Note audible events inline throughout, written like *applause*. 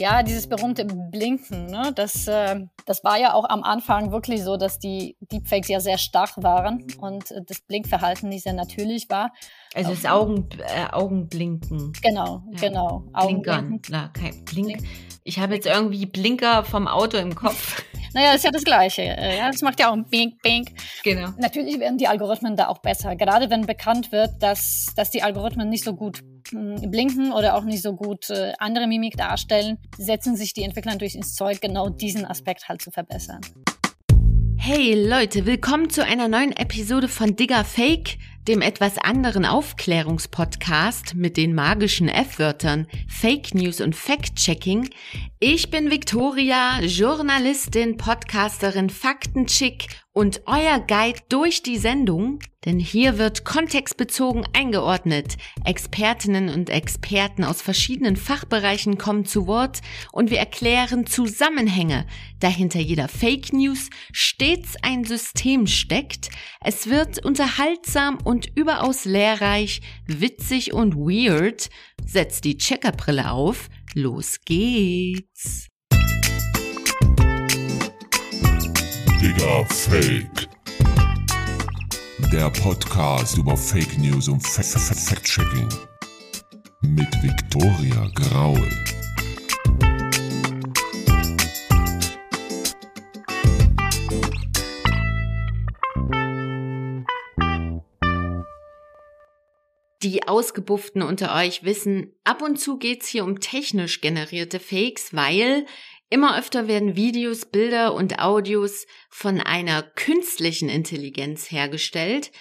Ja, dieses berühmte Blinken, ne? das, äh, das war ja auch am Anfang wirklich so, dass die Deepfakes ja sehr stark waren und äh, das Blinkverhalten nicht sehr natürlich war. Also das Augen, äh, Augenblinken. Genau, ja. genau. Blinkern, klar, kein Blink. Blink. Ich habe jetzt irgendwie Blinker vom Auto im Kopf. *laughs* Naja, das ist ja das Gleiche. Äh, ja, das macht ja auch ein Bink, Bink. Genau. Natürlich werden die Algorithmen da auch besser. Gerade wenn bekannt wird, dass, dass die Algorithmen nicht so gut hm, blinken oder auch nicht so gut äh, andere Mimik darstellen, setzen sich die Entwickler durch ins Zeug, genau diesen Aspekt halt zu verbessern. Hey Leute, willkommen zu einer neuen Episode von Digger Fake, dem etwas anderen Aufklärungspodcast mit den magischen F-Wörtern Fake News und Fact-Checking. Ich bin Victoria, Journalistin, Podcasterin, Faktenchick und euer Guide durch die Sendung, denn hier wird kontextbezogen eingeordnet. Expertinnen und Experten aus verschiedenen Fachbereichen kommen zu Wort und wir erklären Zusammenhänge. Dahinter jeder Fake News stets ein System steckt. Es wird unterhaltsam und überaus lehrreich, witzig und weird. Setzt die Checkerbrille auf. Los geht's. Digga Fake. Der Podcast über Fake News und Fact-Checking. Mit Viktoria Graul. Die Ausgebufften unter euch wissen, ab und zu geht's hier um technisch generierte Fakes, weil Immer öfter werden Videos, Bilder und Audios von einer künstlichen Intelligenz hergestellt.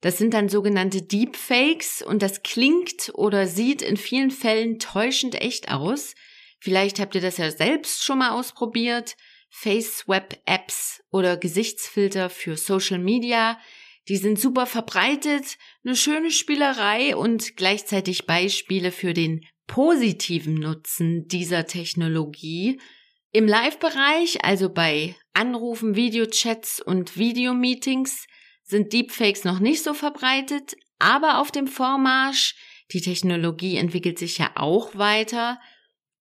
Das sind dann sogenannte Deepfakes und das klingt oder sieht in vielen Fällen täuschend echt aus. Vielleicht habt ihr das ja selbst schon mal ausprobiert. Face-Swap-Apps oder Gesichtsfilter für Social Media. Die sind super verbreitet, eine schöne Spielerei und gleichzeitig Beispiele für den positiven Nutzen dieser Technologie. Im Live-Bereich, also bei Anrufen, Videochats und Videomeetings, sind Deepfakes noch nicht so verbreitet, aber auf dem Vormarsch. Die Technologie entwickelt sich ja auch weiter.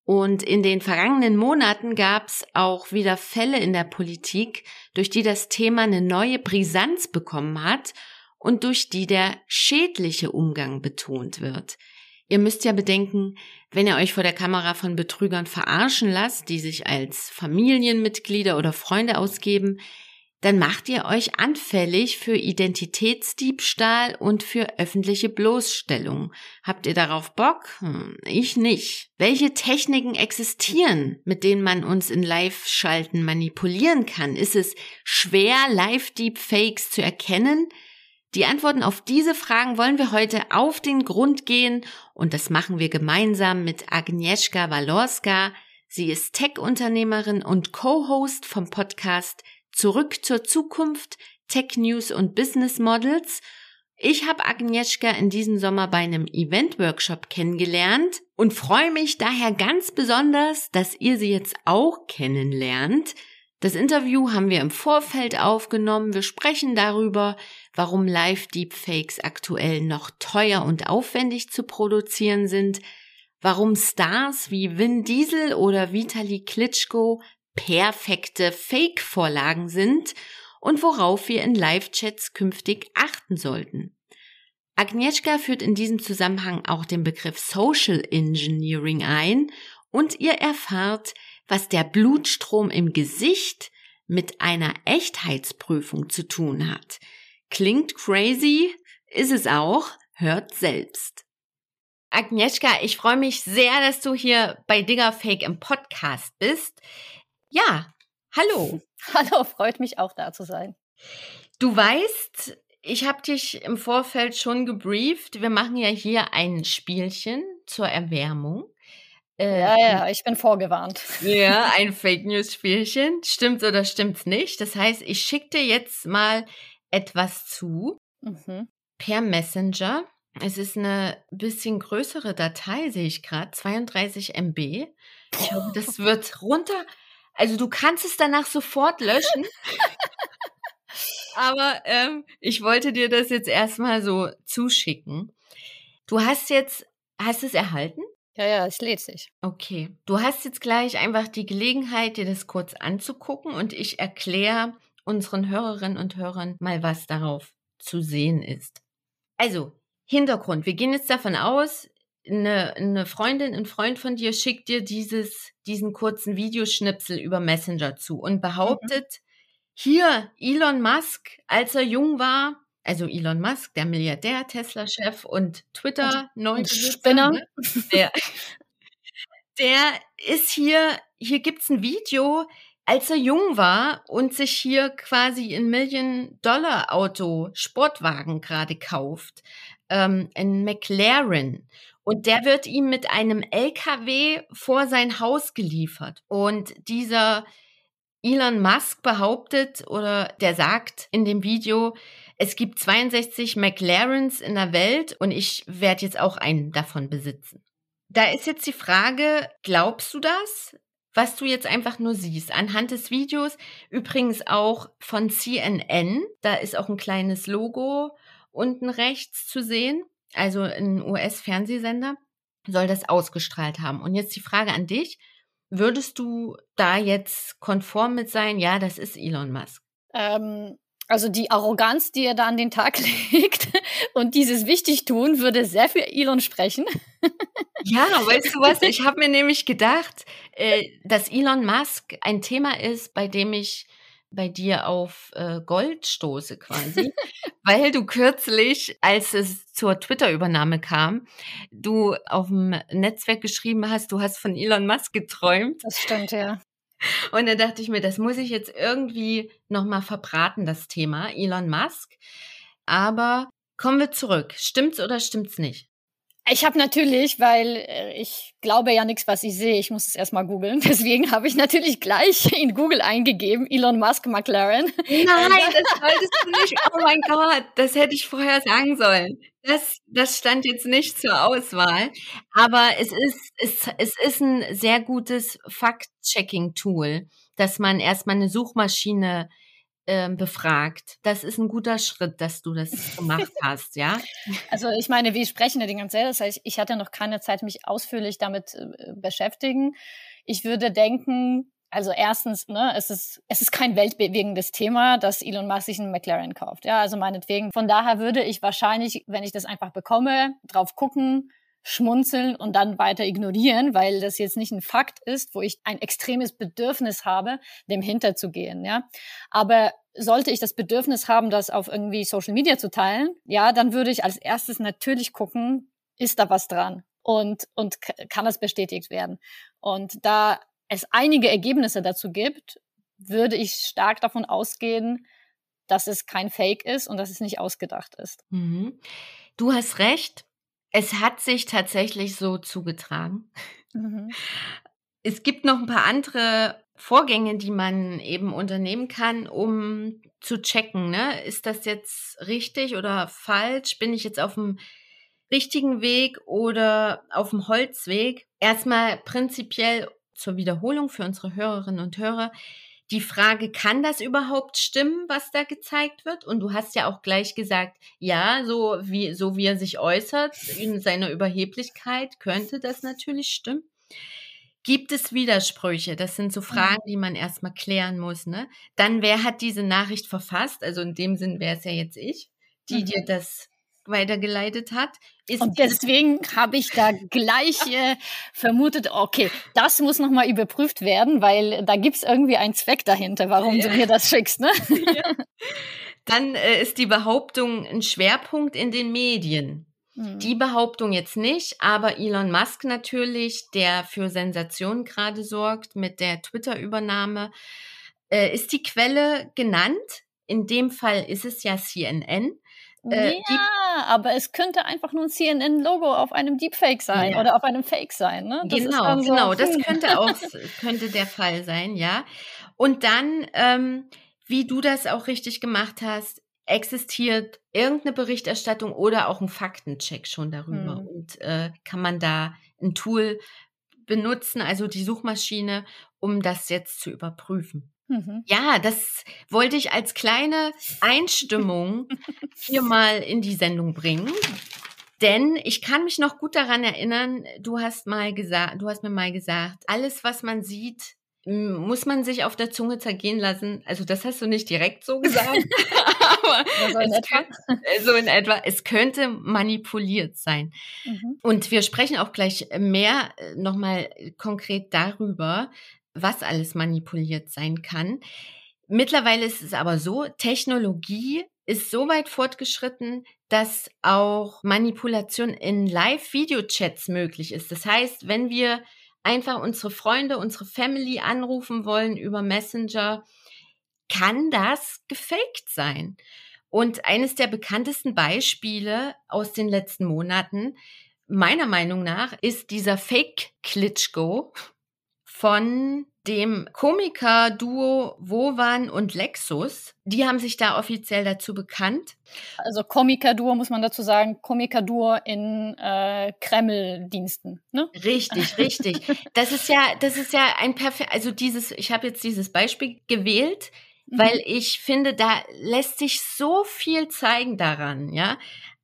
Und in den vergangenen Monaten gab es auch wieder Fälle in der Politik, durch die das Thema eine neue Brisanz bekommen hat und durch die der schädliche Umgang betont wird. Ihr müsst ja bedenken, wenn ihr euch vor der Kamera von Betrügern verarschen lasst, die sich als Familienmitglieder oder Freunde ausgeben, dann macht ihr euch anfällig für Identitätsdiebstahl und für öffentliche Bloßstellung. Habt ihr darauf Bock? Hm, ich nicht. Welche Techniken existieren, mit denen man uns in Live-Schalten manipulieren kann? Ist es schwer, Live-Deepfakes zu erkennen? Die Antworten auf diese Fragen wollen wir heute auf den Grund gehen und das machen wir gemeinsam mit Agnieszka Walorska. Sie ist Tech-Unternehmerin und Co-Host vom Podcast Zurück zur Zukunft, Tech News und Business Models. Ich habe Agnieszka in diesem Sommer bei einem Event-Workshop kennengelernt und freue mich daher ganz besonders, dass ihr sie jetzt auch kennenlernt. Das Interview haben wir im Vorfeld aufgenommen. Wir sprechen darüber, warum Live-Deepfakes aktuell noch teuer und aufwendig zu produzieren sind, warum Stars wie Vin Diesel oder Vitali Klitschko perfekte Fake-Vorlagen sind und worauf wir in Live-Chats künftig achten sollten. Agnieszka führt in diesem Zusammenhang auch den Begriff Social Engineering ein und ihr erfahrt, was der Blutstrom im Gesicht mit einer Echtheitsprüfung zu tun hat. Klingt crazy, ist es auch, hört selbst. Agnieszka, ich freue mich sehr, dass du hier bei Digger Fake im Podcast bist. Ja, hallo. *laughs* Hallo, freut mich auch da zu sein. Du weißt, ich habe dich im Vorfeld schon gebrieft. Wir machen ja hier ein Spielchen zur Erwärmung. Äh, ja, ja, ich bin vorgewarnt. Ja, *laughs* ein Fake News Spielchen. Stimmt oder stimmt's nicht? Das heißt, ich schicke dir jetzt mal etwas zu mhm. per Messenger. Es ist eine bisschen größere Datei, sehe ich gerade, 32 MB. Ich hoffe, das *laughs* wird runter. Also du kannst es danach sofort löschen. *laughs* Aber ähm, ich wollte dir das jetzt erstmal so zuschicken. Du hast jetzt, hast es erhalten? Ja, ja, es lädt sich. Okay. Du hast jetzt gleich einfach die Gelegenheit, dir das kurz anzugucken und ich erkläre unseren Hörerinnen und Hörern mal, was darauf zu sehen ist. Also, Hintergrund. Wir gehen jetzt davon aus, eine, eine Freundin, ein Freund von dir schickt dir dieses, diesen kurzen Videoschnipsel über Messenger zu und behauptet, mhm. hier Elon Musk, als er jung war, also Elon Musk, der Milliardär, Tesla-Chef und Twitter, Spinner, ne? der, der ist hier, hier gibt's ein Video, als er jung war und sich hier quasi ein Million-Dollar-Auto, Sportwagen gerade kauft, ähm, ein McLaren. Und der wird ihm mit einem LKW vor sein Haus geliefert. Und dieser Elon Musk behauptet oder der sagt in dem Video, es gibt 62 McLarens in der Welt und ich werde jetzt auch einen davon besitzen. Da ist jetzt die Frage, glaubst du das? Was du jetzt einfach nur siehst, anhand des Videos, übrigens auch von CNN, da ist auch ein kleines Logo unten rechts zu sehen also ein US-Fernsehsender, soll das ausgestrahlt haben. Und jetzt die Frage an dich, würdest du da jetzt konform mit sein? Ja, das ist Elon Musk. Ähm, also die Arroganz, die er da an den Tag *laughs* legt und dieses Wichtigtun würde sehr für Elon sprechen. Ja, weißt du was? Ich *laughs* habe mir nämlich gedacht, äh, dass Elon Musk ein Thema ist, bei dem ich bei dir auf äh, Gold stoße quasi, weil du kürzlich, als es zur Twitter-Übernahme kam, du auf dem Netzwerk geschrieben hast, du hast von Elon Musk geträumt. Das stimmt, ja. Und da dachte ich mir, das muss ich jetzt irgendwie nochmal verbraten, das Thema Elon Musk. Aber kommen wir zurück. Stimmt's oder stimmt's nicht? Ich habe natürlich, weil äh, ich glaube ja nichts, was ich sehe. Ich muss es erstmal googeln. *laughs* Deswegen habe ich natürlich gleich in Google eingegeben, Elon Musk McLaren. Nein, *laughs* das wolltest du nicht. Oh mein Gott, das hätte ich vorher sagen sollen. Das, das stand jetzt nicht zur Auswahl. Aber es ist, es, es ist ein sehr gutes Fact-Checking-Tool, dass man erstmal eine Suchmaschine befragt. Das ist ein guter Schritt, dass du das gemacht *laughs* hast, ja? Also ich meine, wir sprechen ja die ganze Zeit. Das heißt, ich hatte noch keine Zeit, mich ausführlich damit äh, beschäftigen. Ich würde denken, also erstens, ne, es ist, es ist kein weltbewegendes Thema, dass Elon Musk sich einen McLaren kauft. Ja, also meinetwegen. Von daher würde ich wahrscheinlich, wenn ich das einfach bekomme, drauf gucken, schmunzeln und dann weiter ignorieren, weil das jetzt nicht ein Fakt ist, wo ich ein extremes Bedürfnis habe, dem hinterzugehen, ja. Aber sollte ich das Bedürfnis haben, das auf irgendwie Social Media zu teilen, ja, dann würde ich als erstes natürlich gucken, ist da was dran und, und kann das bestätigt werden. Und da es einige Ergebnisse dazu gibt, würde ich stark davon ausgehen, dass es kein Fake ist und dass es nicht ausgedacht ist. Mhm. Du hast recht. Es hat sich tatsächlich so zugetragen. Mhm. Es gibt noch ein paar andere Vorgänge, die man eben unternehmen kann, um zu checken, ne? Ist das jetzt richtig oder falsch? Bin ich jetzt auf dem richtigen Weg oder auf dem Holzweg? Erstmal prinzipiell zur Wiederholung für unsere Hörerinnen und Hörer die Frage, kann das überhaupt stimmen, was da gezeigt wird? Und du hast ja auch gleich gesagt, ja, so wie, so wie er sich äußert, in seiner Überheblichkeit, könnte das natürlich stimmen. Gibt es Widersprüche? Das sind so Fragen, die man erstmal klären muss. Ne? Dann, wer hat diese Nachricht verfasst? Also in dem Sinn wäre es ja jetzt ich, die mhm. dir das weitergeleitet hat. und deswegen habe ich da gleich äh, vermutet, okay, das muss nochmal überprüft werden, weil da gibt es irgendwie einen Zweck dahinter, warum ja. du mir das schickst. Ne? *laughs* Ja. Dann äh, ist die Behauptung ein Schwerpunkt in den Medien. Mhm. Die Behauptung jetzt nicht, aber Elon Musk natürlich, der für Sensationen gerade sorgt mit der Twitter-Übernahme. Äh, ist die Quelle genannt? In dem Fall ist es ja CNN. Äh, ja, aber es könnte einfach nur ein CNN-Logo auf einem Deepfake sein ja. oder auf einem Fake sein. Ne? Genau, so, genau, das hm. könnte auch könnte der Fall sein, ja. Und dann, ähm, wie du das auch richtig gemacht hast, existiert irgendeine Berichterstattung oder auch ein Faktencheck schon darüber hm. und äh, kann man da ein Tool benutzen, also die Suchmaschine, um das jetzt zu überprüfen. Mhm. Ja, das wollte ich als kleine Einstimmung hier mal in die Sendung bringen. Denn ich kann mich noch gut daran erinnern, du hast mal gesagt, du hast mir mal gesagt, alles, was man sieht, muss man sich auf der Zunge zergehen lassen. Also das hast du nicht direkt so gesagt, *laughs* *laughs* aber so in, etwa. Könnte, so in etwa. Es könnte manipuliert sein. Mhm. Und wir sprechen auch gleich mehr äh, nochmal konkret darüber, was alles manipuliert sein kann. Mittlerweile ist es aber so, Technologie ist so weit fortgeschritten, dass auch Manipulation in Live-Video-Chats möglich ist. Das heißt, wenn wir einfach unsere Freunde, unsere Family anrufen wollen über Messenger, kann das gefaked sein. Und eines der bekanntesten Beispiele aus den letzten Monaten, meiner Meinung nach, ist dieser Fake Klitschko von dem Komiker-Duo Wovan und Lexus. Die haben sich da offiziell dazu bekannt. Also Komiker-Duo muss man dazu sagen, Komiker-Duo in äh, Kreml-Diensten. Ne? Richtig, richtig. Das ist ja, das ist ja ein perfekt. Also dieses, ich habe jetzt dieses Beispiel gewählt, mhm. weil ich finde, da lässt sich so viel zeigen daran, ja.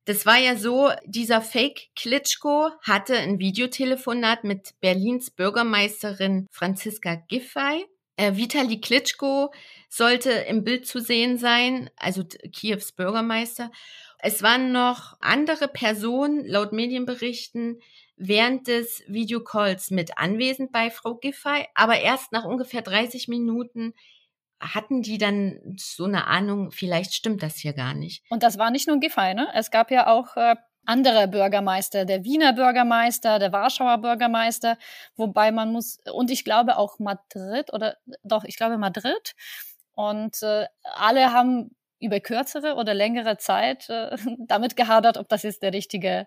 Das war ja so, dieser Fake Klitschko hatte ein Videotelefonat mit Berlins Bürgermeisterin Franziska Giffey. Äh, Vitali Klitschko sollte im Bild zu sehen sein, also Kiews Bürgermeister. Es waren noch andere Personen, laut Medienberichten, während des Videocalls mit anwesend bei Frau Giffey, aber erst nach ungefähr 30 Minuten hatten die dann so eine Ahnung, vielleicht stimmt das hier gar nicht. Und das war nicht nur Giffey, ne? Es gab ja auch äh, andere Bürgermeister, der Wiener Bürgermeister, der Warschauer Bürgermeister, wobei man muss, und ich glaube auch Madrid oder doch, ich glaube Madrid. Und äh, alle haben über kürzere oder längere Zeit äh, *laughs* damit gehadert, ob das jetzt der richtige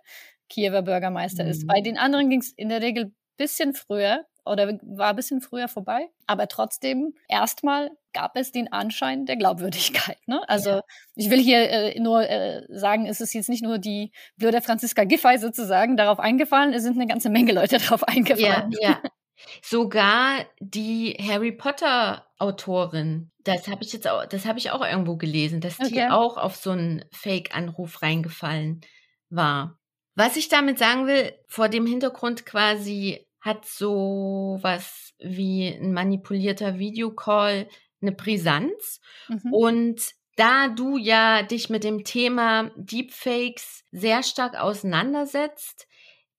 Kiewer Bürgermeister mhm. ist. Bei den anderen ging es in der Regel bisschen früher oder war ein bisschen früher vorbei. Aber trotzdem, erstmal gab es den Anschein der Glaubwürdigkeit. Ne? Also ja. ich will hier äh, nur äh, sagen, es ist jetzt nicht nur die blöde Franziska Giffey sozusagen darauf eingefallen, es sind eine ganze Menge Leute *laughs* darauf eingefallen. Ja, ja. Sogar die Harry Potter Autorin, das habe ich jetzt auch, das habe ich auch irgendwo gelesen, dass die okay. auch auf so einen Fake-Anruf reingefallen war. Was ich damit sagen will, vor dem Hintergrund quasi hat so was wie ein manipulierter Videocall eine Brisanz. Mhm. Und da du ja dich mit dem Thema Deepfakes sehr stark auseinandersetzt,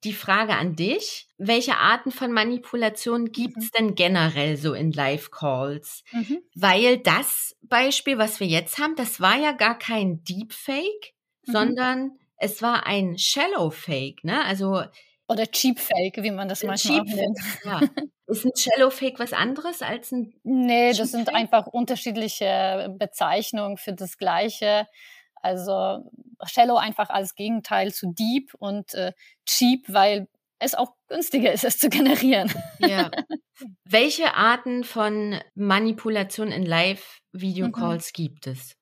die Frage an dich, welche Arten von Manipulation gibt es mhm. denn generell so in Live-Calls? Mhm. Weil das Beispiel, was wir jetzt haben, das war ja gar kein Deepfake, mhm. sondern es war ein Shallow Fake, ne? Also oder Cheap Fake, wie man das äh, manchmal Cheap nennt. Ja. *laughs* Ist ein Shallow Fake was anderes als ein Nee, das sind einfach unterschiedliche Bezeichnungen für das Gleiche. Also Shallow einfach als Gegenteil zu Deep und äh, Cheap, weil es auch günstiger ist, es zu generieren. Ja. *laughs* Welche Arten von Manipulation in Live-Video-Calls mhm. gibt es?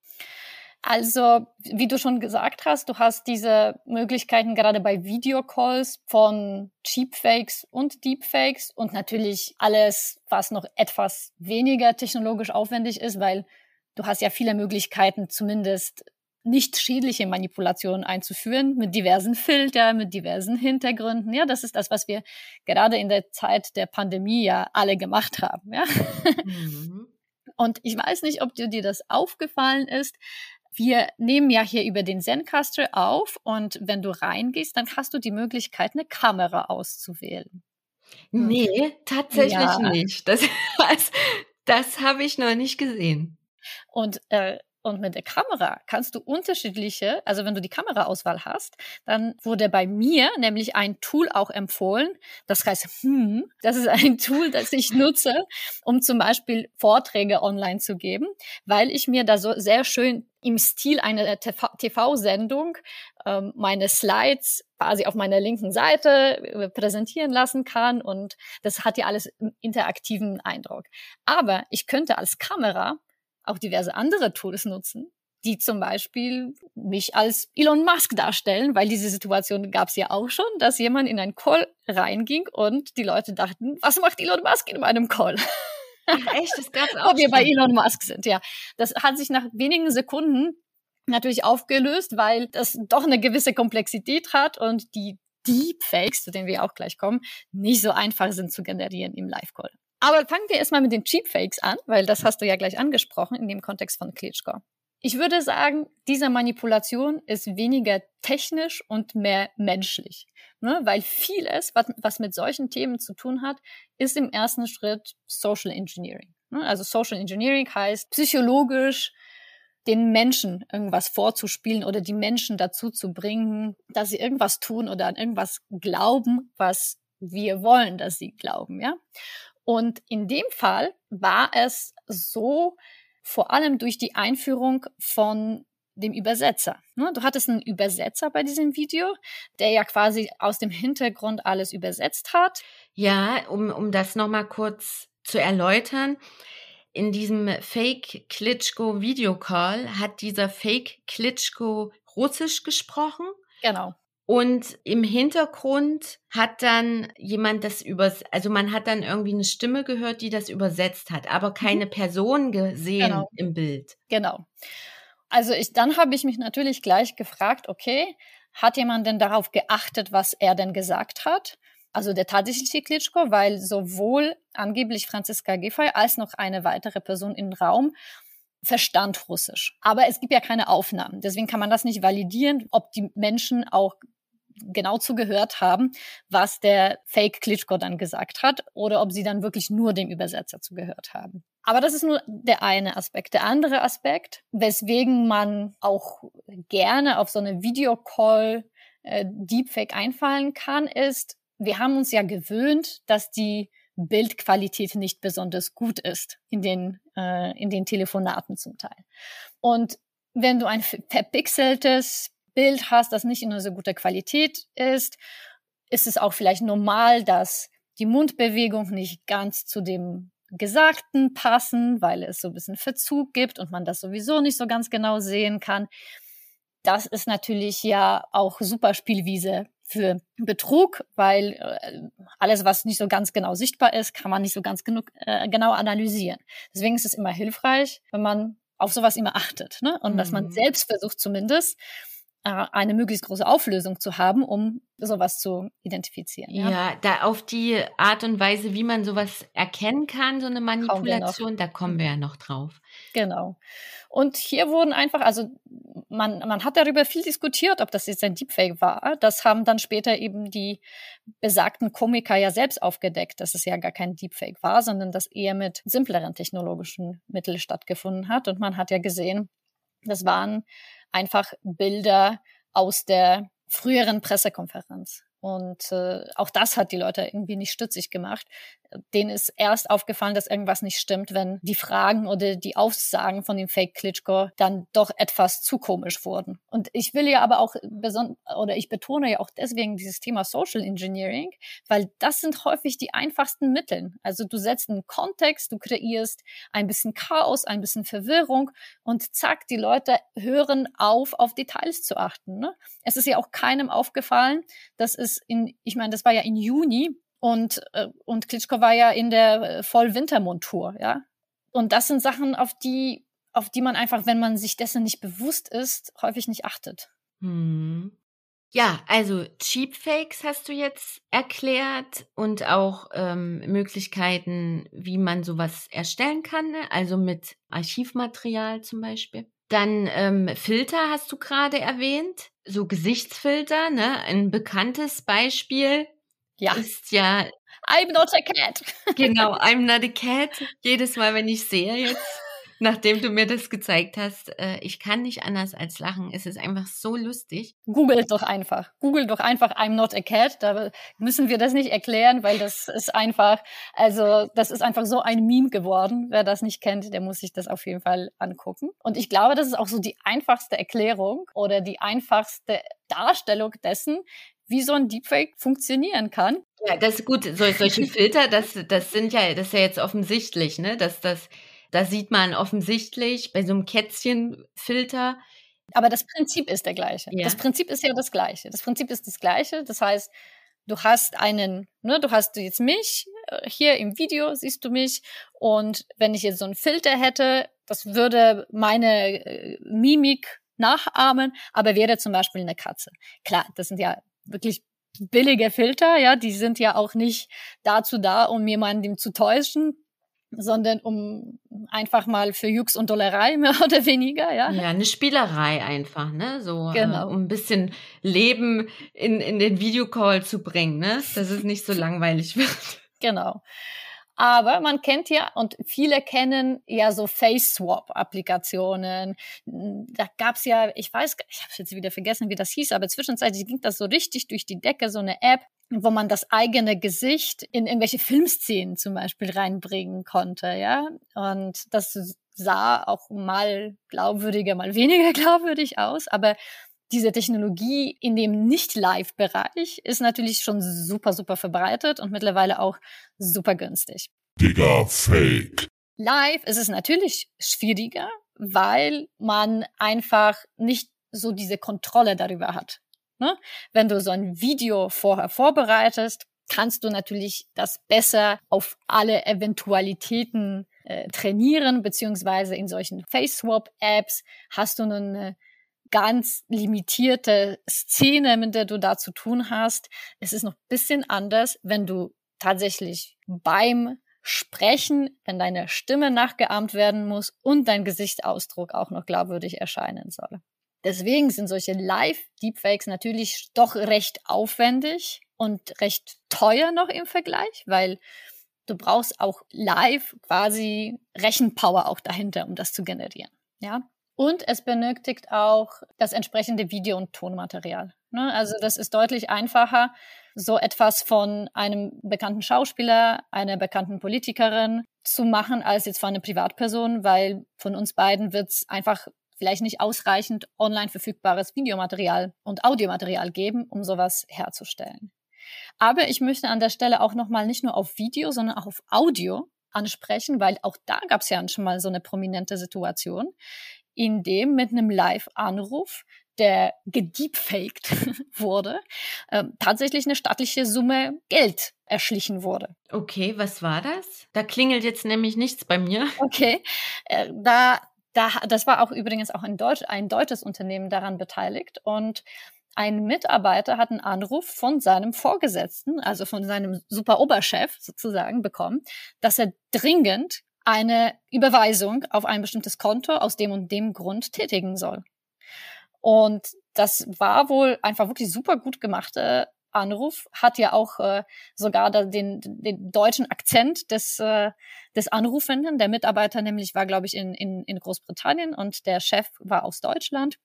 Also, wie du schon gesagt hast, du hast diese Möglichkeiten gerade bei Videocalls von Cheapfakes und Deepfakes und natürlich alles, was noch etwas weniger technologisch aufwendig ist, weil du hast ja viele Möglichkeiten, zumindest nicht schädliche Manipulationen einzuführen mit diversen Filtern, mit diversen Hintergründen. Ja, das ist das, was wir gerade in der Zeit der Pandemie ja alle gemacht haben. Ja. Mhm. Und ich weiß nicht, ob dir das aufgefallen ist, wir nehmen ja hier über den Zencaster auf und wenn du reingehst, dann hast du die Möglichkeit, eine Kamera auszuwählen. Nee, tatsächlich ja. nicht. Das, das, *laughs* das habe ich noch nicht gesehen. Und äh, und mit der Kamera kannst du unterschiedliche, also wenn du die Kameraauswahl hast, dann wurde bei mir nämlich ein Tool auch empfohlen. Das heißt, hm, das ist ein Tool, das ich nutze, um zum Beispiel Vorträge online zu geben, weil ich mir da so sehr schön im Stil einer TV-Sendung ähm, meine Slides quasi auf meiner linken Seite äh, präsentieren lassen kann und das hat ja alles einen interaktiven Eindruck. Aber ich könnte als Kamera auch diverse andere Tools nutzen, die zum Beispiel mich als Elon Musk darstellen, weil diese Situation gab es ja auch schon, dass jemand in einen Call reinging und die Leute dachten, was macht Elon Musk in meinem Call? Ach echt, das gab's *laughs* auch. Ob wir bei Elon Musk sind, ja. Das hat sich nach wenigen Sekunden natürlich aufgelöst, weil das doch eine gewisse Komplexität hat und die Deepfakes, zu denen wir auch gleich kommen, nicht so einfach sind zu generieren im Live-Call. Aber fangen wir erstmal mit den Cheapfakes an, weil das hast du ja gleich angesprochen in dem Kontext von Klitschko. Ich würde sagen, diese Manipulation ist weniger technisch und mehr menschlich, ne? weil vieles, was, was mit solchen Themen zu tun hat, ist im ersten Schritt Social Engineering. Ne? Also Social Engineering heißt psychologisch den Menschen irgendwas vorzuspielen oder die Menschen dazu zu bringen, dass sie irgendwas tun oder an irgendwas glauben, was wir wollen, dass sie glauben, ja. Und in dem Fall war es so, vor allem durch die Einführung von dem Übersetzer. Ne? Du hattest einen Übersetzer bei diesem Video, der ja quasi aus dem Hintergrund alles übersetzt hat. Ja, um, um das nochmal kurz zu erläutern in diesem Fake Klitschko Videocall hat dieser Fake Klitschko Russisch gesprochen. Genau. Und im Hintergrund hat dann jemand das übers, also man hat dann irgendwie eine Stimme gehört, die das übersetzt hat, aber keine mhm. Person gesehen genau. im Bild. Genau. Also ich, dann habe ich mich natürlich gleich gefragt, okay, hat jemand denn darauf geachtet, was er denn gesagt hat? also der tatsächliche Klitschko, weil sowohl angeblich Franziska Giffey als noch eine weitere Person im Raum verstand Russisch. Aber es gibt ja keine Aufnahmen. Deswegen kann man das nicht validieren, ob die Menschen auch genau zugehört haben, was der Fake Klitschko dann gesagt hat oder ob sie dann wirklich nur dem Übersetzer zugehört haben. Aber das ist nur der eine Aspekt. Der andere Aspekt, weswegen man auch gerne auf so eine Videocall äh, Deepfake einfallen kann, ist, wir haben uns ja gewöhnt, dass die Bildqualität nicht besonders gut ist in den, äh, in den Telefonaten zum Teil. Und wenn du ein verpixeltes Bild hast, das nicht in so guter Qualität ist, ist es auch vielleicht normal, dass die Mundbewegung nicht ganz zu dem Gesagten passen, weil es so ein bisschen Verzug gibt und man das sowieso nicht so ganz genau sehen kann. Das ist natürlich ja auch super Spielwiese für Betrug, weil äh, alles, was nicht so ganz genau sichtbar ist, kann man nicht so ganz genug, äh, genau analysieren. Deswegen ist es immer hilfreich, wenn man auf sowas immer achtet ne? und mhm. dass man mhm. selbst versucht zumindest eine möglichst große Auflösung zu haben, um sowas zu identifizieren. Ja? ja, da auf die Art und Weise, wie man sowas erkennen kann, so eine Manipulation, da kommen wir ja noch drauf. Genau. Und hier wurden einfach, also man, man hat darüber viel diskutiert, ob das jetzt ein Deepfake war. Das haben dann später eben die besagten Komiker ja selbst aufgedeckt, dass es ja gar kein Deepfake war, sondern dass eher mit simpleren technologischen Mitteln stattgefunden hat. Und man hat ja gesehen, das waren einfach Bilder aus der früheren Pressekonferenz. Und äh, auch das hat die Leute irgendwie nicht stützig gemacht. Denen ist erst aufgefallen, dass irgendwas nicht stimmt, wenn die Fragen oder die Aussagen von dem Fake Klitschko dann doch etwas zu komisch wurden. Und ich will ja aber auch besonders, oder ich betone ja auch deswegen dieses Thema Social Engineering, weil das sind häufig die einfachsten Mittel. Also du setzt einen Kontext, du kreierst ein bisschen Chaos, ein bisschen Verwirrung und zack, die Leute hören auf, auf Details zu achten. Ne? Es ist ja auch keinem aufgefallen, dass es in, ich meine, das war ja in Juni, und, äh, und Klitschko war ja in der äh, Vollwintermontur, ja. Und das sind Sachen, auf die, auf die man einfach, wenn man sich dessen nicht bewusst ist, häufig nicht achtet. Hm. Ja, also Cheapfakes hast du jetzt erklärt und auch ähm, Möglichkeiten, wie man sowas erstellen kann, ne? also mit Archivmaterial zum Beispiel. Dann ähm, Filter hast du gerade erwähnt, so Gesichtsfilter, ne? Ein bekanntes Beispiel ja. ist ja. I'm not a cat. *laughs* genau, I'm not a cat. Jedes Mal, wenn ich sehe jetzt, nachdem du mir das gezeigt hast, äh, ich kann nicht anders als lachen. Es ist einfach so lustig. Google doch einfach. Google doch einfach I'm not a cat. Da müssen wir das nicht erklären, weil das ist einfach, also das ist einfach so ein Meme geworden. Wer das nicht kennt, der muss sich das auf jeden Fall angucken. Und ich glaube, das ist auch so die einfachste Erklärung oder die einfachste Darstellung dessen, wie so ein Deepfake funktionieren kann. Ja, das ist gut. So, solche *laughs* Filter, das, das sind ja, das ist ja jetzt offensichtlich, ne? Dass das, da sieht man offensichtlich bei so einem Kätzchenfilter. Aber das Prinzip ist der gleiche. Ja. Das Prinzip ist ja das gleiche. Das Prinzip ist das gleiche. Das heißt, du hast einen, ne, du hast jetzt mich, äh, hier im Video siehst du mich und wenn ich jetzt so einen Filter hätte, das würde meine äh, Mimik nachahmen, aber wäre zum Beispiel eine Katze. Klar, das sind ja wirklich billige Filter, ja, die sind ja auch nicht dazu da, um jemanden zu täuschen, sondern um einfach mal für Jux und Dollerei *laughs* mehr oder weniger, ja. Ja, eine Spielerei einfach, ne? So, äh, genau. Äh, um ein bisschen Leben in, in den Videocall zu bringen, ne? Dass es nicht so langweilig *laughs* wird. Genau. Aber man kennt ja und viele kennen ja so Face-Swap-Applikationen. Da gab's ja, ich weiß, ich habe jetzt wieder vergessen, wie das hieß, aber zwischenzeitlich ging das so richtig durch die Decke, so eine App, wo man das eigene Gesicht in irgendwelche Filmszenen zum Beispiel reinbringen konnte, ja. Und das sah auch mal glaubwürdiger, mal weniger *laughs* glaubwürdig aus, aber diese Technologie in dem Nicht-Live-Bereich ist natürlich schon super, super verbreitet und mittlerweile auch super günstig. Digga, fake. Live ist es natürlich schwieriger, weil man einfach nicht so diese Kontrolle darüber hat. Ne? Wenn du so ein Video vorher vorbereitest, kannst du natürlich das besser auf alle Eventualitäten äh, trainieren, beziehungsweise in solchen Face-Swap-Apps hast du eine ganz limitierte Szene, mit der du da zu tun hast. Es ist noch ein bisschen anders, wenn du tatsächlich beim Sprechen, wenn deine Stimme nachgeahmt werden muss und dein Gesichtsausdruck auch noch glaubwürdig erscheinen soll. Deswegen sind solche Live-Deepfakes natürlich doch recht aufwendig und recht teuer noch im Vergleich, weil du brauchst auch live quasi Rechenpower auch dahinter, um das zu generieren. Ja, und es benötigt auch das entsprechende Video- und Tonmaterial. Ne? Also das ist deutlich einfacher, so etwas von einem bekannten Schauspieler, einer bekannten Politikerin zu machen, als jetzt von einer Privatperson, weil von uns beiden wird es einfach vielleicht nicht ausreichend online verfügbares Videomaterial und Audiomaterial geben, um sowas herzustellen. Aber ich möchte an der Stelle auch nochmal nicht nur auf Video, sondern auch auf Audio ansprechen, weil auch da gab es ja schon mal so eine prominente Situation, in dem mit einem Live-Anruf der gedeepfaked *laughs* wurde, äh, tatsächlich eine stattliche Summe Geld erschlichen wurde. Okay, was war das? Da klingelt jetzt nämlich nichts bei mir. *laughs* Okay, äh, da, da, das war auch übrigens auch ein, Deutsch, ein deutsches Unternehmen daran beteiligt und ein Mitarbeiter hat einen Anruf von seinem Vorgesetzten, also von seinem Superoberchef sozusagen bekommen, dass er dringend eine Überweisung auf ein bestimmtes Konto aus dem und dem Grund tätigen soll. Und das war wohl einfach wirklich super gut gemachte Anruf, hat ja auch äh, sogar den, den deutschen Akzent des, äh, des Anrufenden. Der Mitarbeiter nämlich war, glaube ich, in, in, in Großbritannien und der Chef war aus Deutschland.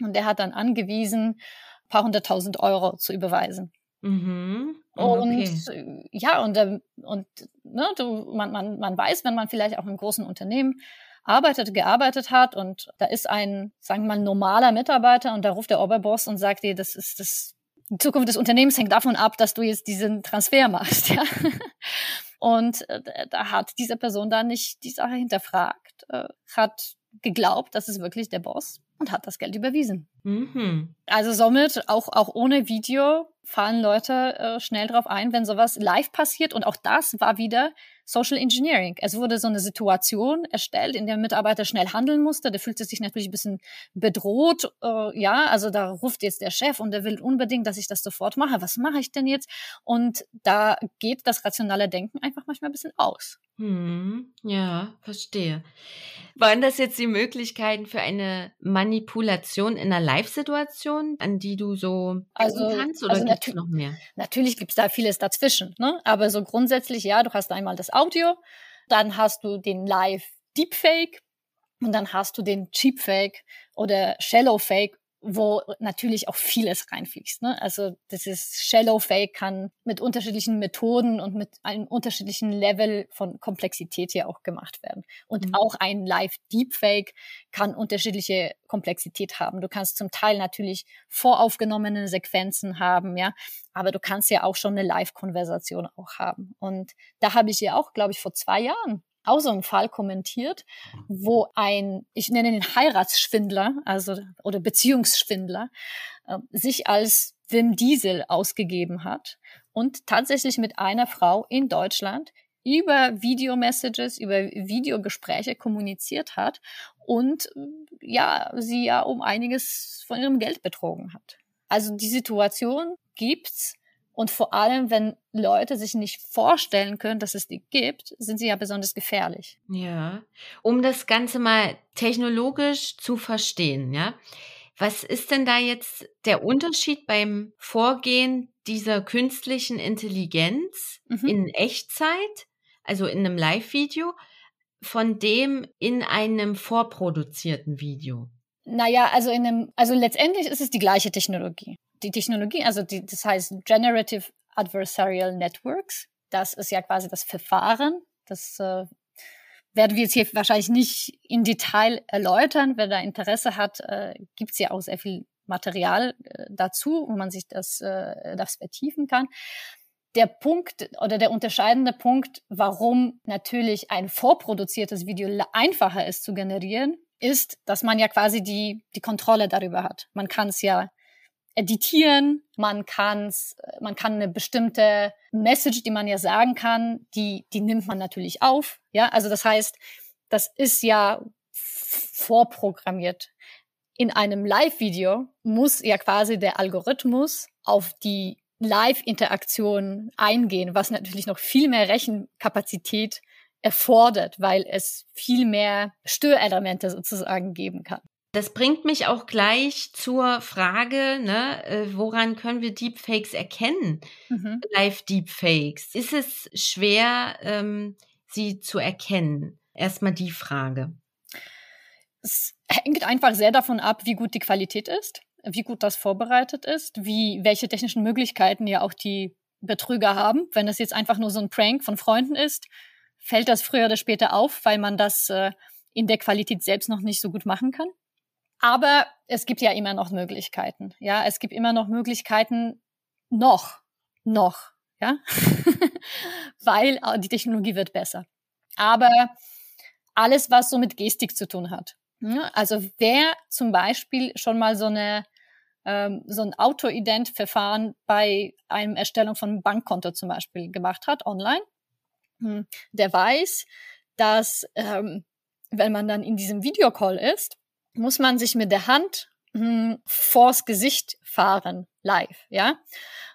Und der hat dann angewiesen, paar hunderttausend Euro zu überweisen. Mhm. Und okay. ja, und, ähm, und ne, du, man, man, man weiß, wenn man vielleicht auch im großen Unternehmen arbeitet, gearbeitet hat und da ist ein, sagen wir mal, normaler Mitarbeiter und da ruft der Oberboss und sagt dir, das ist das, die Zukunft des Unternehmens hängt davon ab, dass du jetzt diesen Transfer machst, *laughs* ja. Und äh, da hat diese Person dann nicht die Sache hinterfragt, äh, hat geglaubt, das ist wirklich der Boss und hat das Geld überwiesen. Mhm. Also somit auch, auch ohne Video fallen Leute äh, schnell drauf ein, wenn sowas live passiert. Und auch das war wieder Social Engineering. Es wurde so eine Situation erstellt, in der Mitarbeiter schnell handeln musste. Der fühlte sich natürlich ein bisschen bedroht. Äh, ja, also da ruft jetzt der Chef und der will unbedingt, dass ich das sofort mache. Was mache ich denn jetzt? Und da geht das rationale Denken einfach manchmal ein bisschen aus. Hm, ja, verstehe. Waren das jetzt die Möglichkeiten für eine Manipulation in einer Live-Situation, an die du so also, kannst oder also gibt's noch mehr? Natürlich gibt's da vieles dazwischen, ne? aber so grundsätzlich, ja, du hast einmal das Audio, dann hast du den Live-Deepfake und dann hast du den Cheapfake oder Shallow-Fake wo natürlich auch vieles reinfließt. Ne? Also das ist Shallow Fake kann mit unterschiedlichen Methoden und mit einem unterschiedlichen Level von Komplexität hier auch gemacht werden. Und mhm. auch ein Live Deepfake kann unterschiedliche Komplexität haben. Du kannst zum Teil natürlich voraufgenommene Sequenzen haben, ja, aber du kannst ja auch schon eine Live-Konversation auch haben. Und da habe ich ja auch, glaube ich, vor zwei Jahren auch so einen Fall kommentiert, wo ein, ich nenne den Heiratsschwindler, also oder Beziehungsschwindler, äh, sich als Wim Diesel ausgegeben hat und tatsächlich mit einer Frau in Deutschland über Videomessages, über Videogespräche kommuniziert hat und ja, sie ja um einiges von ihrem Geld betrogen hat. Also die Situation gibt's und vor allem, wenn Leute sich nicht vorstellen können, dass es die gibt, sind sie ja besonders gefährlich. Ja. Um das Ganze mal technologisch zu verstehen, ja. Was ist denn da jetzt der Unterschied beim Vorgehen dieser künstlichen Intelligenz mhm. in Echtzeit, also in einem Live-Video, von dem in einem vorproduzierten Video? Naja, also in einem, also letztendlich ist es die gleiche Technologie. Die Technologie, also die, das heißt Generative Adversarial Networks. Das ist ja quasi das Verfahren. Das äh, werden wir jetzt hier wahrscheinlich nicht in Detail erläutern. Wer da Interesse hat, äh, gibt es ja auch sehr viel Material äh, dazu, wo man sich das, äh, das vertiefen kann. Der Punkt oder der unterscheidende Punkt, warum natürlich ein vorproduziertes Video einfacher ist zu generieren, ist, dass man ja quasi die, die Kontrolle darüber hat. Man kann es ja editieren, man kann's, man kann eine bestimmte Message, die man ja sagen kann, die, die nimmt man natürlich auf. Ja, also das heißt, das ist ja vorprogrammiert. In einem Live-Video muss ja quasi der Algorithmus auf die Live-Interaktion eingehen, was natürlich noch viel mehr Rechenkapazität erfordert, weil es viel mehr Störelemente sozusagen geben kann. Das bringt mich auch gleich zur Frage, ne, äh, woran können wir Deepfakes erkennen? Mhm. Live-Deepfakes. Ist es schwer, ähm, sie zu erkennen? Erstmal die Frage. Es hängt einfach sehr davon ab, wie gut die Qualität ist, wie gut das vorbereitet ist, wie, welche technischen Möglichkeiten ja auch die Betrüger haben. Wenn es jetzt einfach nur so ein Prank von Freunden ist, fällt das früher oder später auf, weil man das äh, in der Qualität selbst noch nicht so gut machen kann. Aber es gibt ja immer noch Möglichkeiten. Ja, es gibt immer noch Möglichkeiten, noch, noch, ja, *laughs* weil äh, die Technologie wird besser. Aber alles, was so mit Gestik zu tun hat. Ja, also wer zum Beispiel schon mal so eine ähm, so ein Auto-Ident-Verfahren bei einem Erstellung von Bankkonto zum Beispiel gemacht hat, online, hm, der weiß, dass ähm, wenn man dann in diesem Videocall ist, muss man sich mit der Hand hm, vors Gesicht fahren, live, ja.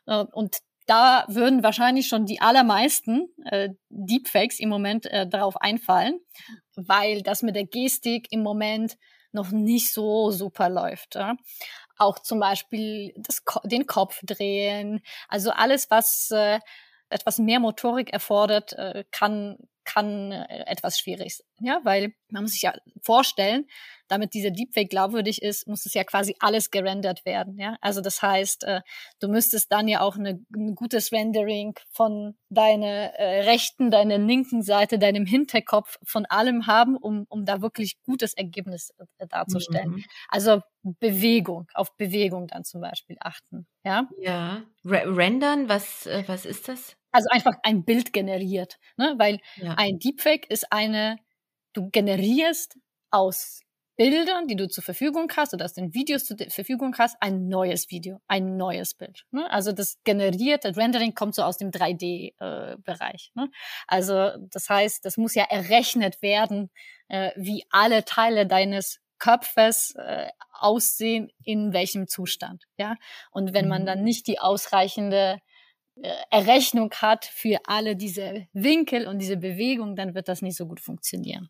Äh, und da würden wahrscheinlich schon die allermeisten äh, Deepfakes im Moment äh, darauf einfallen, weil das mit der Gestik im Moment noch nicht so super läuft. Ja? Auch zum Beispiel das, den Kopf drehen, also alles, was äh, etwas mehr Motorik erfordert, äh, kann, kann äh, etwas schwierig sein. Ja, weil man muss sich ja vorstellen, damit dieser Deepfake glaubwürdig ist, muss es ja quasi alles gerendert werden. Ja, also das heißt, äh, du müsstest dann ja auch eine, ein gutes Rendering von deiner äh, rechten, deiner linken Seite, deinem Hinterkopf, von allem haben, um, um da wirklich gutes Ergebnis äh, darzustellen. Mhm. Also Bewegung, auf Bewegung dann zum Beispiel achten. Ja. Ja. R rendern, was, was ist das? Also einfach ein Bild generiert, ne? weil ja. ein Deepfake ist eine, du generierst aus Bildern, die du zur Verfügung hast oder aus den Videos zur Verfügung hast, ein neues Video, ein neues Bild. Ne? Also das generiert, das Rendering kommt so aus dem 3D-Bereich. Äh, ne? Also das heißt, das muss ja errechnet werden, äh, wie alle Teile deines Köpfes äh, aussehen, in welchem Zustand. Ja, und wenn man dann mhm. nicht die ausreichende Errechnung hat für alle diese Winkel und diese Bewegung, dann wird das nicht so gut funktionieren.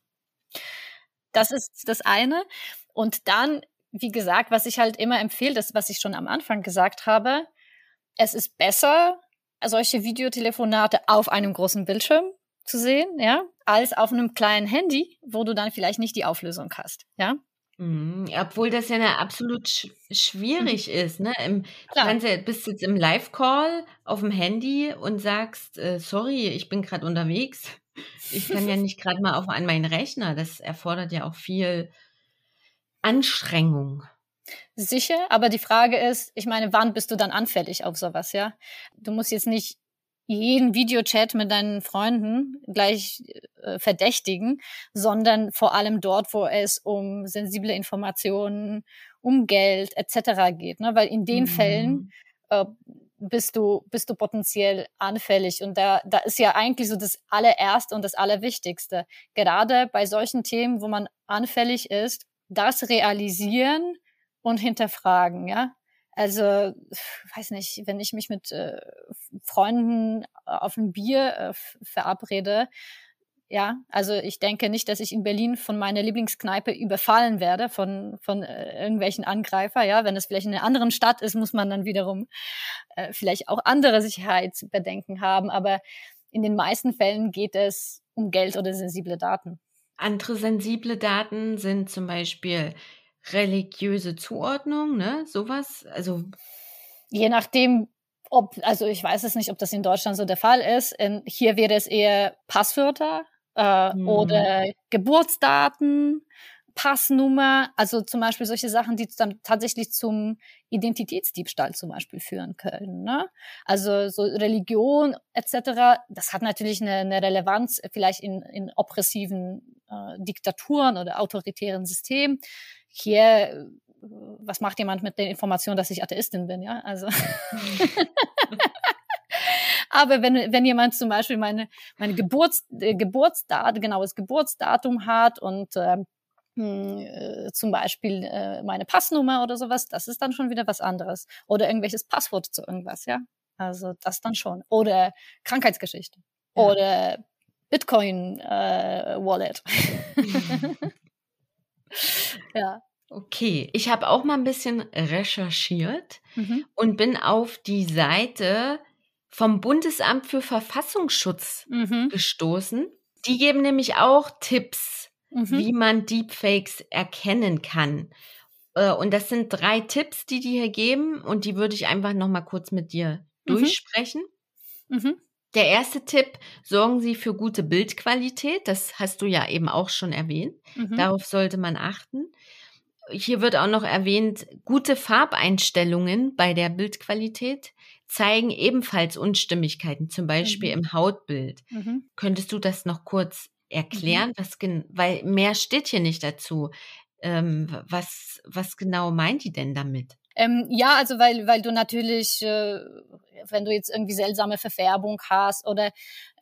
Das ist das eine. Und dann, wie gesagt, was ich halt immer empfehle, das, was ich schon am Anfang gesagt habe, es ist besser, solche Videotelefonate auf einem großen Bildschirm zu sehen, ja, als auf einem kleinen Handy, wo du dann vielleicht nicht die Auflösung hast, ja. Mhm, obwohl das ja ne, absolut sch schwierig mhm. ist, ne? Im, du kannst ja, bist jetzt im Live-Call auf dem Handy und sagst, äh, sorry, ich bin gerade unterwegs. Ich kann ja nicht gerade mal auf an meinen Rechner. Das erfordert ja auch viel Anstrengung. Sicher, aber die Frage ist, ich meine, wann bist du dann anfällig auf sowas, ja? Du musst jetzt nicht jeden Videochat mit deinen Freunden gleich äh, verdächtigen, sondern vor allem dort, wo es um sensible Informationen, um Geld etc. geht. Ne? Weil in den mhm. Fällen äh, bist du, bist du potenziell anfällig. Und da, da ist ja eigentlich so das allererste und das Allerwichtigste. Gerade bei solchen Themen, wo man anfällig ist, das realisieren und hinterfragen, ja. Also, weiß nicht, wenn ich mich mit äh, Freunden auf ein Bier äh, verabrede, ja, also ich denke nicht, dass ich in Berlin von meiner Lieblingskneipe überfallen werde von, von äh, irgendwelchen Angreifer. Ja, wenn es vielleicht in einer anderen Stadt ist, muss man dann wiederum äh, vielleicht auch andere Sicherheitsbedenken haben. Aber in den meisten Fällen geht es um Geld oder sensible Daten. Andere sensible Daten sind zum Beispiel religiöse Zuordnung, ne? Sowas. Also je nachdem, ob, also ich weiß es nicht, ob das in Deutschland so der Fall ist. In, hier wäre es eher Passwörter, äh, mhm. oder Geburtsdaten, Passnummer, also zum Beispiel solche Sachen, die dann tatsächlich zum Identitätsdiebstahl zum Beispiel führen können. Ne? Also so Religion etc., das hat natürlich eine, eine Relevanz vielleicht in, in oppressiven äh, Diktaturen oder autoritären Systemen. Hier, was macht jemand mit der Information, dass ich Atheistin bin? Ja, also *laughs* Aber wenn, wenn jemand zum Beispiel meine, meine Geburts, äh, Geburtsdatum, genaues Geburtsdatum hat und ähm, hm, äh, zum Beispiel äh, meine Passnummer oder sowas, das ist dann schon wieder was anderes. Oder irgendwelches Passwort zu irgendwas, ja. Also das dann schon. Oder Krankheitsgeschichte. Ja. Oder Bitcoin äh, Wallet. *laughs* ja. Okay, ich habe auch mal ein bisschen recherchiert mhm. und bin auf die Seite vom Bundesamt für Verfassungsschutz mhm. gestoßen. Die geben nämlich auch Tipps, mhm. wie man Deepfakes erkennen kann. Äh, und das sind drei Tipps, die die hier geben und die würde ich einfach noch mal kurz mit dir mhm. durchsprechen. Mhm. Der erste Tipp, sorgen Sie für gute Bildqualität. Das hast du ja eben auch schon erwähnt. Mhm. Darauf sollte man achten. Hier wird auch noch erwähnt, gute Farbeinstellungen bei der Bildqualität zeigen ebenfalls Unstimmigkeiten, zum Beispiel mhm. im Hautbild. Mhm. Könntest du das noch kurz erklären? Mhm. Was weil mehr steht hier nicht dazu. Ähm, was, was genau meint die denn damit? Ähm, ja, also weil, weil du natürlich, äh, wenn du jetzt irgendwie seltsame Verfärbung hast oder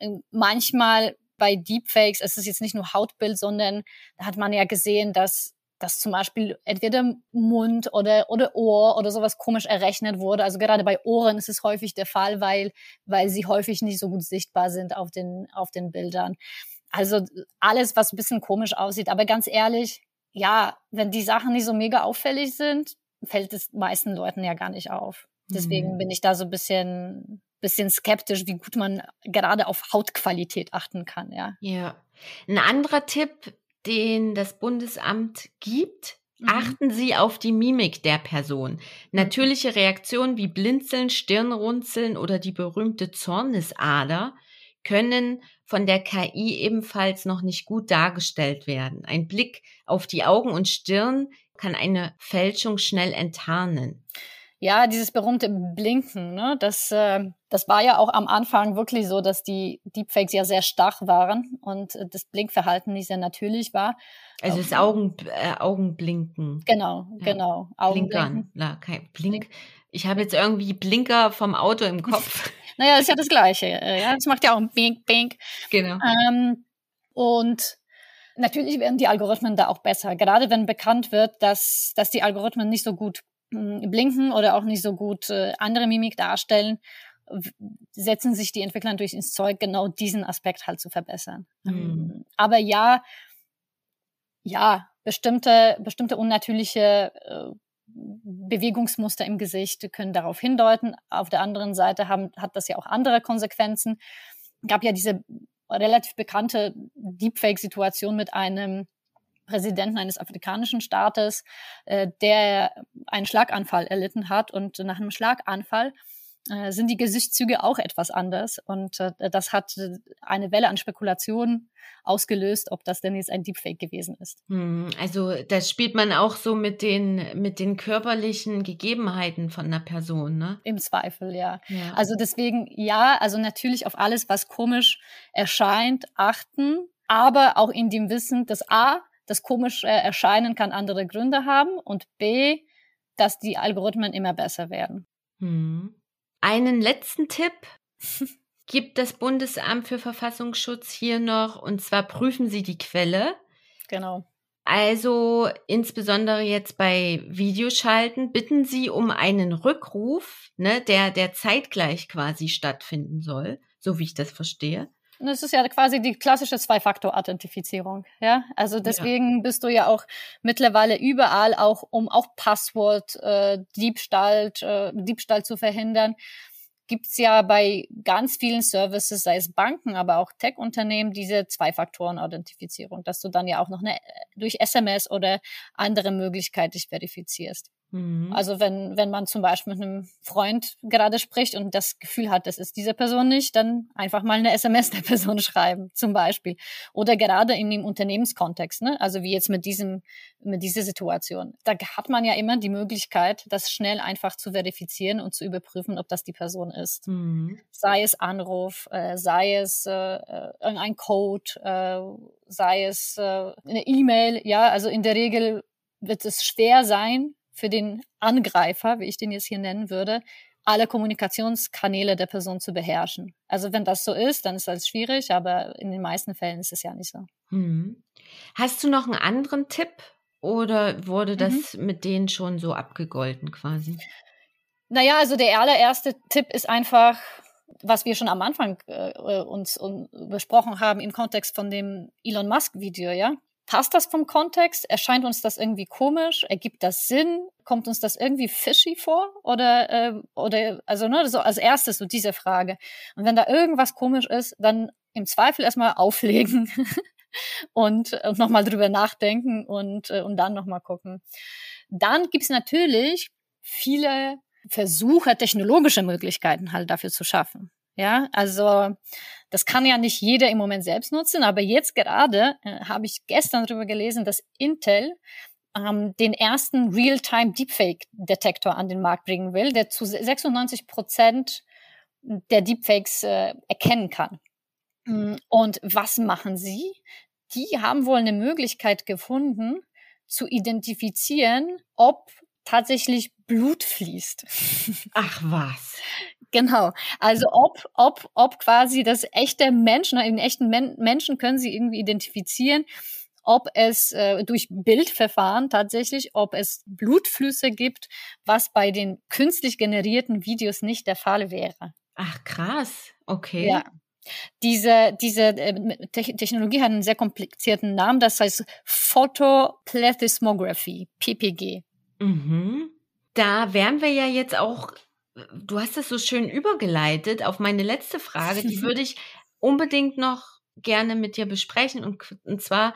äh, manchmal bei Deepfakes, es ist jetzt nicht nur Hautbild, sondern da hat man ja gesehen, dass dass zum Beispiel entweder Mund oder, oder Ohr oder sowas komisch errechnet wurde. Also gerade bei Ohren ist es häufig der Fall, weil, weil sie häufig nicht so gut sichtbar sind auf den, auf den Bildern. Also alles, was ein bisschen komisch aussieht. Aber ganz ehrlich, ja, wenn die Sachen nicht so mega auffällig sind, fällt es meisten Leuten ja gar nicht auf. Deswegen mhm. bin ich da so ein bisschen, bisschen skeptisch, wie gut man gerade auf Hautqualität achten kann, ja. Ja. Ein anderer Tipp den das Bundesamt gibt, mhm. achten Sie auf die Mimik der Person. Mhm. Natürliche Reaktionen wie Blinzeln, Stirnrunzeln oder die berühmte Zornesader können von der KI ebenfalls noch nicht gut dargestellt werden. Ein Blick auf die Augen und Stirn kann eine Fälschung schnell enttarnen. Ja, dieses berühmte Blinken, ne? das, äh, das war ja auch am Anfang wirklich so, dass die Deepfakes ja sehr stark waren und äh, das Blinkverhalten nicht sehr natürlich war. Also das Augen, äh, Augenblinken. Genau, ja. genau. Blinkern. Ja, kein Blink. Ich habe jetzt irgendwie Blinker vom Auto im Kopf. *laughs* naja, ist ja das Gleiche. Äh, ja, das macht ja auch ein Bink, Bink. Genau. Ähm, und natürlich werden die Algorithmen da auch besser. Gerade wenn bekannt wird, dass, dass die Algorithmen nicht so gut blinken oder auch nicht so gut äh, andere Mimik darstellen, setzen sich die Entwickler durch ins Zeug, genau diesen Aspekt halt zu verbessern. Mhm. Aber ja, ja, bestimmte, bestimmte unnatürliche äh, Bewegungsmuster im Gesicht können darauf hindeuten. Auf der anderen Seite haben, hat das ja auch andere Konsequenzen. Gab ja diese relativ bekannte Deepfake-Situation mit einem Präsidenten eines afrikanischen Staates, äh, der einen Schlaganfall erlitten hat. Und nach einem Schlaganfall äh, sind die Gesichtszüge auch etwas anders. Und äh, das hat eine Welle an Spekulationen ausgelöst, ob das denn jetzt ein Deepfake gewesen ist. Hm, also das spielt man auch so mit den, mit den körperlichen Gegebenheiten von einer Person, ne? Im Zweifel, ja. ja. Also deswegen, ja, also natürlich auf alles, was komisch erscheint, achten, aber auch in dem Wissen, dass A, das komische Erscheinen kann andere Gründe haben und B, dass die Algorithmen immer besser werden. Hm. Einen letzten Tipp *laughs* gibt das Bundesamt für Verfassungsschutz hier noch, und zwar prüfen Sie die Quelle. Genau. Also insbesondere jetzt bei Videoschalten bitten Sie um einen Rückruf, ne, der, der zeitgleich quasi stattfinden soll, so wie ich das verstehe. Das ist ja quasi die klassische Zwei-Faktor-Authentifizierung. Ja, also deswegen ja. bist du ja auch mittlerweile überall auch, um auch Passwort, äh, Diebstahl, äh, Diebstahl zu verhindern, gibt's ja bei ganz vielen Services, sei es Banken, aber auch Tech-Unternehmen, diese Zwei-Faktoren-Authentifizierung, dass du dann ja auch noch eine, durch SMS oder andere Möglichkeit dich verifizierst. Mhm. Also wenn, wenn man zum Beispiel mit einem Freund gerade spricht und das Gefühl hat, das ist diese Person nicht, dann einfach mal eine SMS der Person *laughs* schreiben, zum Beispiel. Oder gerade in dem Unternehmenskontext, ne? also wie jetzt mit diesem, mit dieser Situation. Da hat man ja immer die Möglichkeit, das schnell einfach zu verifizieren und zu überprüfen, ob das die Person ist. Mhm. Sei es Anruf, äh, sei es äh, äh ein Code, äh, sei es äh, eine E-Mail, ja, also in der Regel wird es schwer sein, für den Angreifer, wie ich den jetzt hier nennen würde, alle Kommunikationskanäle der Person zu beherrschen. Also wenn das so ist, dann ist das schwierig, aber in den meisten Fällen ist es ja nicht so. Hm. Hast du noch einen anderen Tipp oder wurde das mhm. mit denen schon so abgegolten quasi? Naja, also der allererste Tipp ist einfach, was wir schon am Anfang äh, uns, uns besprochen haben im Kontext von dem Elon Musk Video, ja. Passt das vom Kontext? Erscheint uns das irgendwie komisch? Ergibt das Sinn? Kommt uns das irgendwie fishy vor? Oder, äh, oder also ne, so als erstes so diese Frage. Und wenn da irgendwas komisch ist, dann im Zweifel erstmal auflegen *laughs* und, und nochmal drüber nachdenken und, äh, und dann nochmal gucken. Dann gibt's natürlich viele Versuche, technologische Möglichkeiten halt dafür zu schaffen. Ja, also das kann ja nicht jeder im Moment selbst nutzen, aber jetzt gerade äh, habe ich gestern darüber gelesen, dass Intel ähm, den ersten Real-Time Deepfake-Detektor an den Markt bringen will, der zu 96 Prozent der Deepfakes äh, erkennen kann. Mm, und was machen sie? Die haben wohl eine Möglichkeit gefunden, zu identifizieren, ob tatsächlich Blut fließt. Ach was. Genau. Also ob, ob, ob quasi das echte Menschen, in echten Men Menschen können sie irgendwie identifizieren, ob es äh, durch Bildverfahren tatsächlich, ob es Blutflüsse gibt, was bei den künstlich generierten Videos nicht der Fall wäre. Ach krass, okay. Ja. Diese, diese äh, Technologie hat einen sehr komplizierten Namen, das heißt Photoplethysmography, PPG. Mhm. Da wären wir ja jetzt auch du hast es so schön übergeleitet auf meine letzte Frage, die *laughs* würde ich unbedingt noch gerne mit dir besprechen und, und zwar,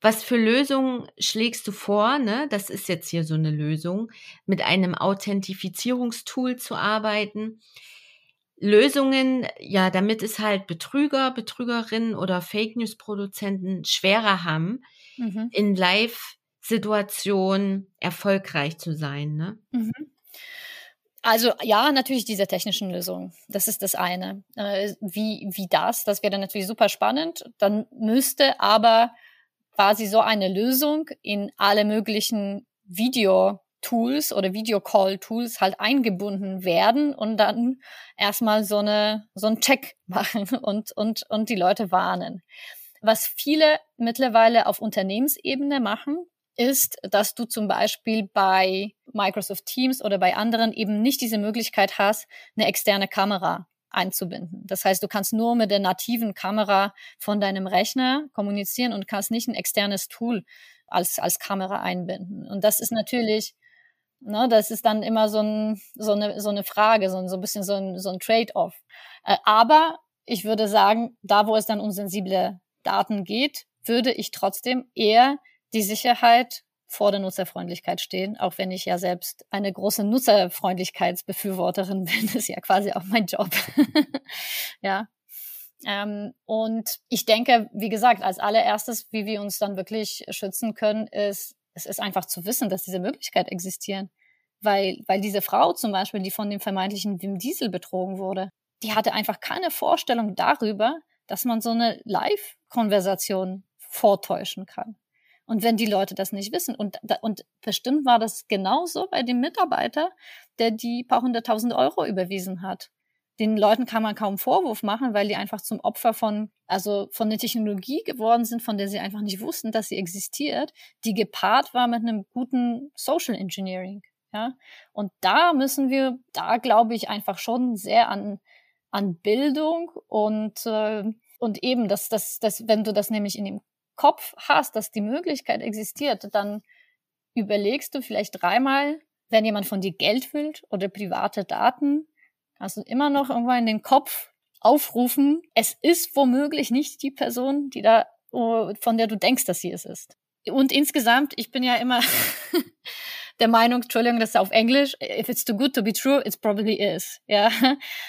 was für Lösungen schlägst du vor? Ne? Das ist jetzt hier so eine Lösung, mit einem Authentifizierungstool zu arbeiten. Lösungen, ja, damit es halt Betrüger, Betrügerinnen oder Fake News Produzenten schwerer haben, mhm. in Live-Situationen erfolgreich zu sein. Ne? Mhm. Also ja, natürlich diese technischen Lösungen. Das ist das eine. Äh, wie, wie das, das wäre natürlich super spannend. Dann müsste aber quasi so eine Lösung in alle möglichen Video-Tools oder Video-Call-Tools halt eingebunden werden und dann erstmal so eine, so ein Check *laughs* machen und, und, und die Leute warnen. Was viele mittlerweile auf Unternehmensebene machen, ist, dass du zum Beispiel bei Microsoft Teams oder bei anderen eben nicht diese Möglichkeit hast, eine externe Kamera einzubinden. Das heißt, du kannst nur mit der nativen Kamera von deinem Rechner kommunizieren und kannst nicht ein externes Tool als, als Kamera einbinden. Und das ist natürlich, ne, das ist dann immer so, ein, so, eine, so eine Frage, so, ein, so ein bisschen so ein, so ein Trade-off. Äh, aber ich würde sagen, da wo es dann um sensible Daten geht, würde ich trotzdem eher die Sicherheit vor der Nutzerfreundlichkeit stehen, auch wenn ich ja selbst eine große Nutzerfreundlichkeitsbefürworterin *laughs* bin, ist ja quasi auch mein Job. *laughs* ja. Ähm, und ich denke, wie gesagt, als allererstes, wie wir uns dann wirklich schützen können, ist, es ist einfach zu wissen, dass diese Möglichkeit existieren. Weil, weil diese Frau zum Beispiel, die von dem vermeintlichen Wim Diesel betrogen wurde, die hatte einfach keine Vorstellung darüber, dass man so eine Live-Konversation vortäuschen kann. Und wenn die Leute das nicht wissen, und, und bestimmt war das genauso bei dem Mitarbeiter, der die paar hunderttausend Euro überwiesen hat. Den Leuten kann man kaum Vorwurf machen, weil die einfach zum Opfer von, also von der Technologie geworden sind, von der sie einfach nicht wussten, dass sie existiert, die gepaart war mit einem guten Social Engineering. Ja, und da müssen wir, da glaube ich einfach schon sehr an, an Bildung und, äh, und eben, dass, dass, dass, wenn du das nämlich in dem Kopf hast, dass die Möglichkeit existiert, dann überlegst du vielleicht dreimal, wenn jemand von dir Geld will oder private Daten, kannst du immer noch irgendwann in den Kopf aufrufen, es ist womöglich nicht die Person, die da, von der du denkst, dass sie es ist. Und insgesamt, ich bin ja immer *laughs* der Meinung, Entschuldigung, das ist auf Englisch, if it's too good to be true, it probably is. Ja,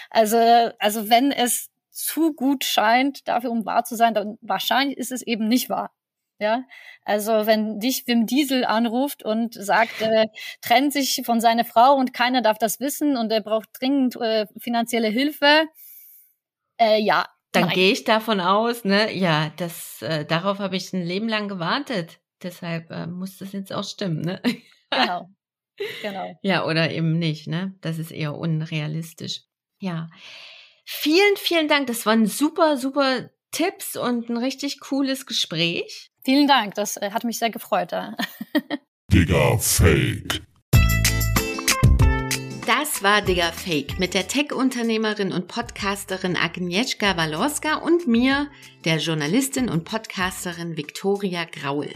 also, also wenn es zu gut scheint, dafür um wahr zu sein, dann wahrscheinlich ist es eben nicht wahr. Ja, also wenn dich Wim Diesel anruft und sagt, äh, *laughs* trennt sich von seiner Frau und keiner darf das wissen und er braucht dringend äh, finanzielle Hilfe, äh, ja. Dann gehe ich davon aus, ne, ja, das, äh, darauf habe ich ein Leben lang gewartet. Deshalb äh, muss das jetzt auch stimmen, ne? *laughs* Genau. Genau. ja, oder eben nicht, ne? Das ist eher unrealistisch. Ja. Vielen, vielen Dank. Das waren super, super Tipps und ein richtig cooles Gespräch. Vielen Dank. Das äh, hat mich sehr gefreut. *laughs* Digga Fake. Das war Digga Fake mit der Tech-Unternehmerin und Podcasterin Agnieszka Walorska und mir, der Journalistin und Podcasterin Viktoria Graul.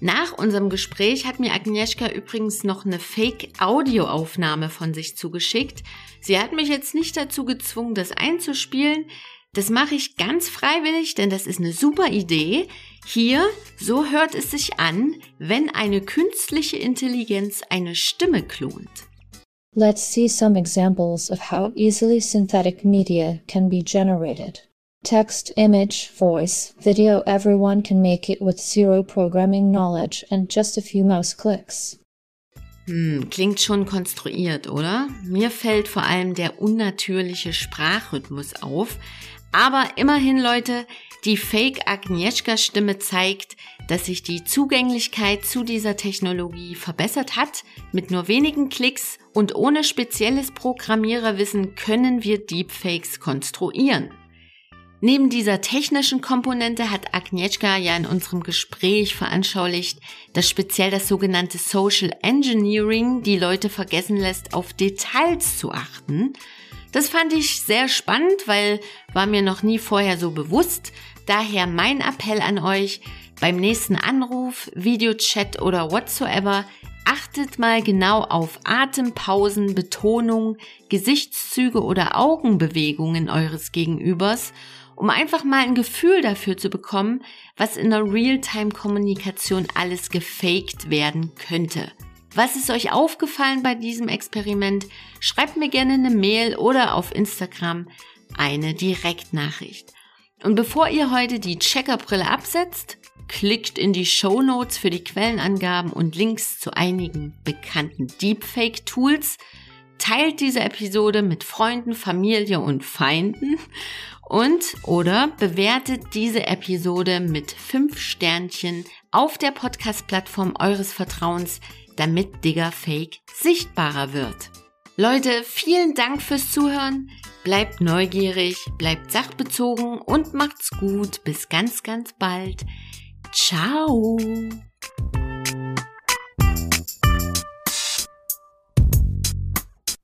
Nach unserem Gespräch hat mir Agnieszka übrigens noch eine Fake-Audioaufnahme von sich zugeschickt. Sie hat mich jetzt nicht dazu gezwungen, das einzuspielen. Das mache ich ganz freiwillig, denn das ist eine super Idee. Hier, so hört es sich an, wenn eine künstliche Intelligenz eine Stimme klont. Let's see some examples of how easily synthetic media can be generated. Text, image, voice, video, everyone can make it with zero programming knowledge and just a few mouse clicks. Hm, klingt schon konstruiert, oder? Mir fällt vor allem der unnatürliche Sprachrhythmus auf. Aber immerhin, Leute, die Fake Agnieszka Stimme zeigt, dass sich die Zugänglichkeit zu dieser Technologie verbessert hat. Mit nur wenigen Klicks und ohne spezielles Programmiererwissen können wir Deepfakes konstruieren. Neben dieser technischen Komponente hat Agnieszka ja in unserem Gespräch veranschaulicht, dass speziell das sogenannte Social Engineering die Leute vergessen lässt, auf Details zu achten. Das fand ich sehr spannend, weil war mir noch nie vorher so bewusst. Daher mein Appell an euch, beim nächsten Anruf, Videochat oder whatsoever, achtet mal genau auf Atempausen, Betonung, Gesichtszüge oder Augenbewegungen eures Gegenübers um einfach mal ein Gefühl dafür zu bekommen, was in der Realtime-Kommunikation alles gefaked werden könnte. Was ist euch aufgefallen bei diesem Experiment? Schreibt mir gerne eine Mail oder auf Instagram eine Direktnachricht. Und bevor ihr heute die Checkerbrille absetzt, klickt in die Show Notes für die Quellenangaben und Links zu einigen bekannten Deepfake-Tools, teilt diese Episode mit Freunden, Familie und Feinden und oder bewertet diese Episode mit fünf Sternchen auf der Podcast-Plattform eures Vertrauens, damit Digger Fake sichtbarer wird. Leute, vielen Dank fürs Zuhören. Bleibt neugierig, bleibt sachbezogen und macht's gut. Bis ganz, ganz bald. Ciao.